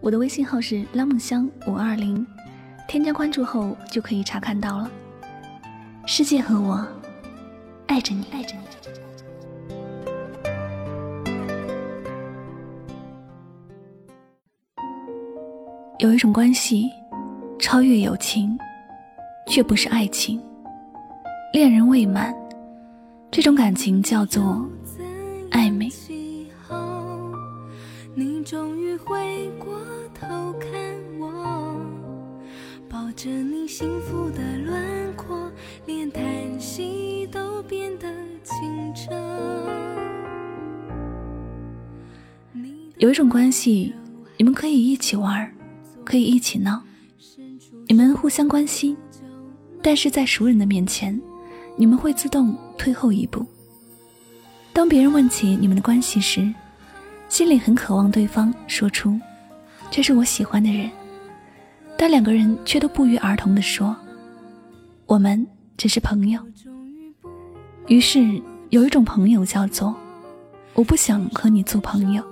我的微信号是拉梦香五二零，添加关注后就可以查看到了。世界和我爱着你，爱着你。有一种关系，超越友情，却不是爱情。恋人未满，这种感情叫做着你幸福的轮廓，连叹息都变得清澈。有一种关系，你们可以一起玩，可以一起闹，你们互相关心，但是在熟人的面前，你们会自动退后一步。当别人问起你们的关系时，心里很渴望对方说出：“这是我喜欢的人。”但两个人却都不约而同地说：“我们只是朋友。”于是有一种朋友叫做“我不想和你做朋友”，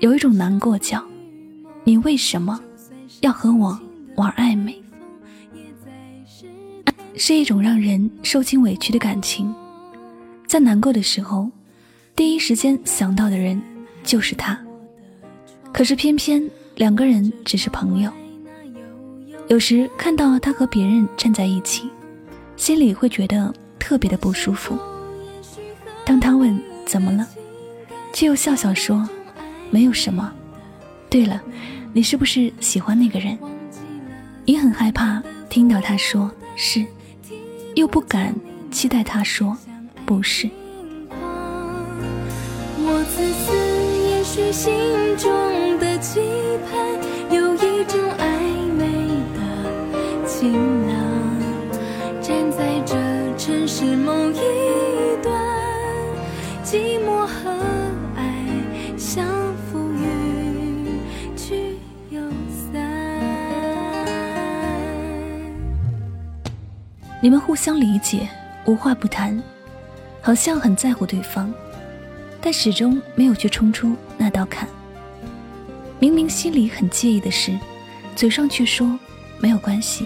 有一种难过叫“你为什么要和我玩暧昧”，是一种让人受尽委屈的感情。在难过的时候，第一时间想到的人。就是他，可是偏偏两个人只是朋友。有时看到他和别人站在一起，心里会觉得特别的不舒服。当他问怎么了，却又笑笑说没有什么。对了，你是不是喜欢那个人？你很害怕听到他说是，又不敢期待他说不是。许心中的期盼，你们互相理解，无话不谈，好像很在乎对方。但始终没有去冲出那道坎。明明心里很介意的事，嘴上却说没有关系。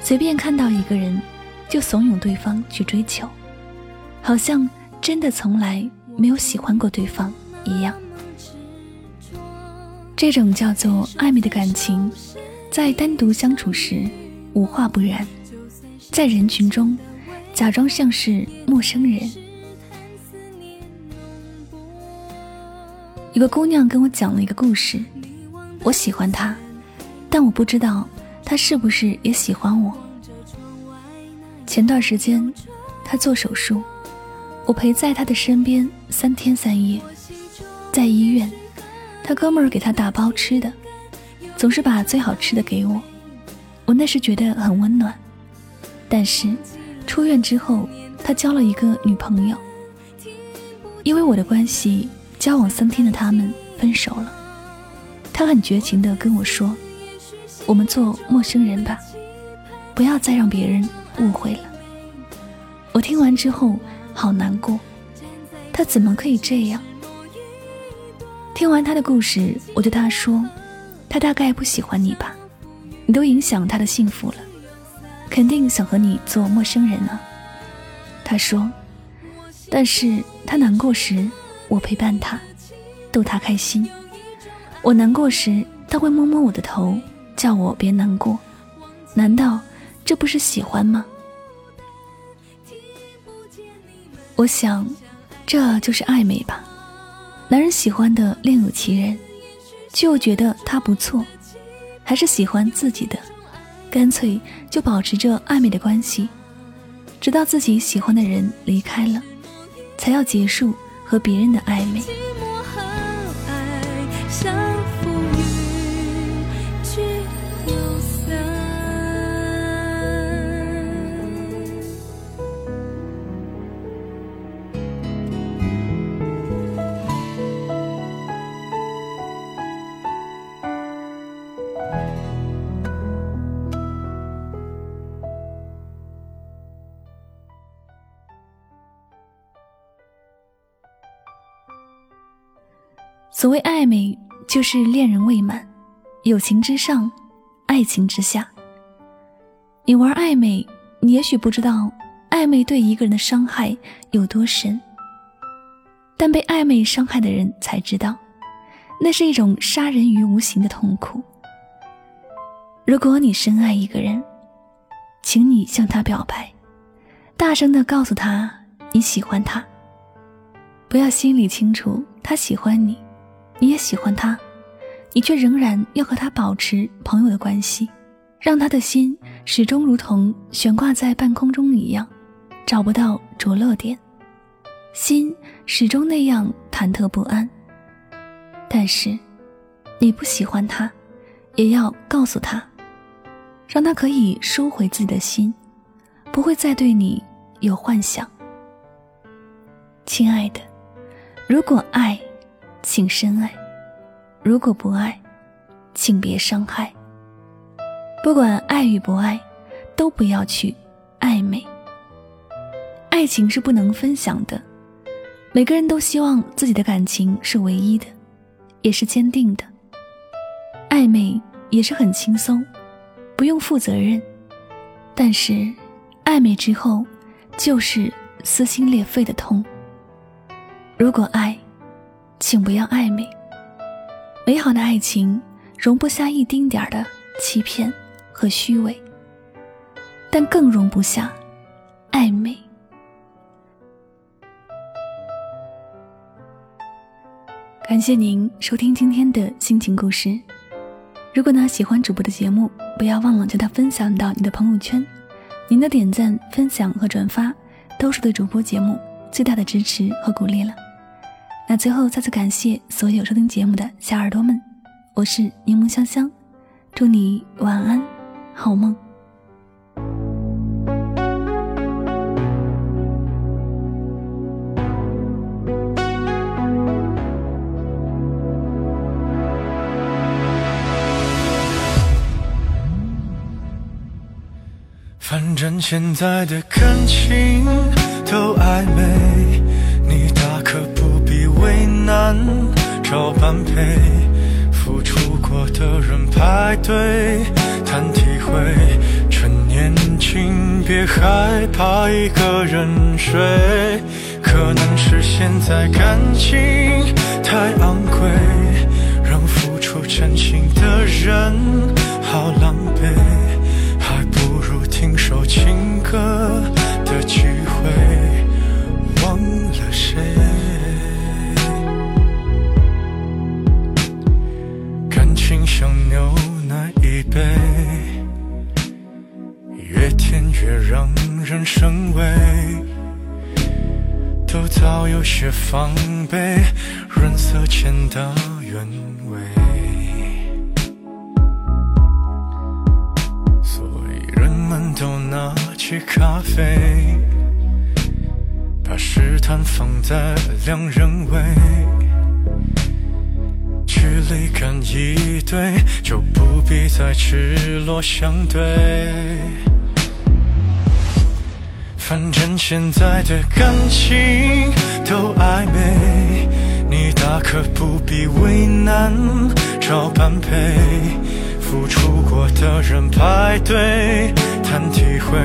随便看到一个人，就怂恿对方去追求，好像真的从来没有喜欢过对方一样。这种叫做暧昧的感情，在单独相处时无话不然，在人群中假装像是陌生人。有个姑娘跟我讲了一个故事，我喜欢她，但我不知道她是不是也喜欢我。前段时间她做手术，我陪在她的身边三天三夜，在医院，她哥们儿给她打包吃的，总是把最好吃的给我，我那时觉得很温暖。但是出院之后，他交了一个女朋友，因为我的关系。交往三天的他们分手了，他很绝情地跟我说：“我们做陌生人吧，不要再让别人误会了。”我听完之后好难过，他怎么可以这样？听完他的故事，我对他说：“他大概不喜欢你吧？你都影响他的幸福了，肯定想和你做陌生人啊。”他说：“但是他难过时。”我陪伴他，逗他开心。我难过时，他会摸摸我的头，叫我别难过。难道这不是喜欢吗？我想，这就是暧昧吧。男人喜欢的另有其人，却又觉得他不错，还是喜欢自己的，干脆就保持着暧昧的关系，直到自己喜欢的人离开了，才要结束。和别人的暧昧。所谓暧昧，就是恋人未满，友情之上，爱情之下。你玩暧昧，你也许不知道暧昧对一个人的伤害有多深，但被暧昧伤害的人才知道，那是一种杀人于无形的痛苦。如果你深爱一个人，请你向他表白，大声的告诉他你喜欢他。不要心里清楚他喜欢你，你也喜欢他，你却仍然要和他保持朋友的关系，让他的心始终如同悬挂在半空中一样，找不到着落点，心始终那样忐忑不安。但是，你不喜欢他，也要告诉他。让他可以收回自己的心，不会再对你有幻想。亲爱的，如果爱，请深爱；如果不爱，请别伤害。不管爱与不爱，都不要去暧昧。爱情是不能分享的，每个人都希望自己的感情是唯一的，也是坚定的。暧昧也是很轻松。不用负责任，但是暧昧之后就是撕心裂肺的痛。如果爱，请不要暧昧。美好的爱情容不下一丁点儿的欺骗和虚伪，但更容不下暧昧。感谢您收听今天的心情故事。如果呢喜欢主播的节目，不要忘了将它分享到你的朋友圈。您的点赞、分享和转发，都是对主播节目最大的支持和鼓励了。那最后再次感谢所有收听节目的小耳朵们，我是柠檬香香，祝你晚安，好梦。反正现在的感情都暧昧，你大找般配。付出过的人排队谈体会，趁年轻别害怕一个人睡。可能是现在感情太昂贵，让付出真心的人好狼的原味。所以人们都拿起咖啡，把试探放在两人位，距离感一对，就不必再赤裸相对。反正现在的感情都暧昧，可不必为难，找般配。付出过的人排队谈体会，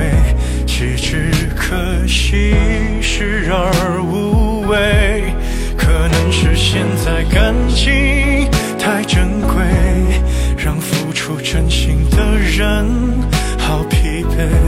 岂止可惜，视而无味。可能是现在感情太珍贵，让付出真心的人好疲惫。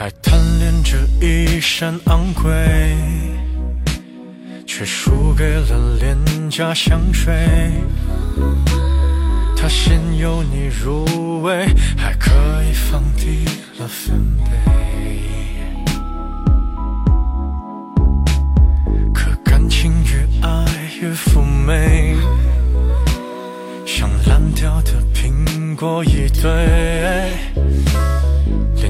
还贪恋着一身昂贵，却输给了廉价香水。它先由你入味，还可以放低了分贝。可感情越爱越妩媚，像烂掉的苹果一堆，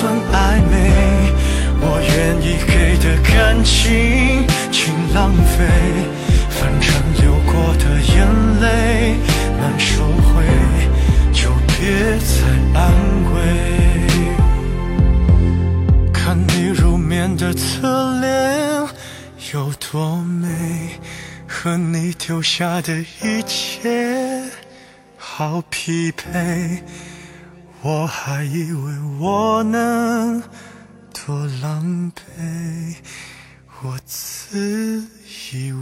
算暧昧，我愿意给的感情，请浪费。反正流过的眼泪难收回，就别再安慰。看你入眠的侧脸有多美，和你丢下的一切好匹配。我还以为我能多狼狈我自以为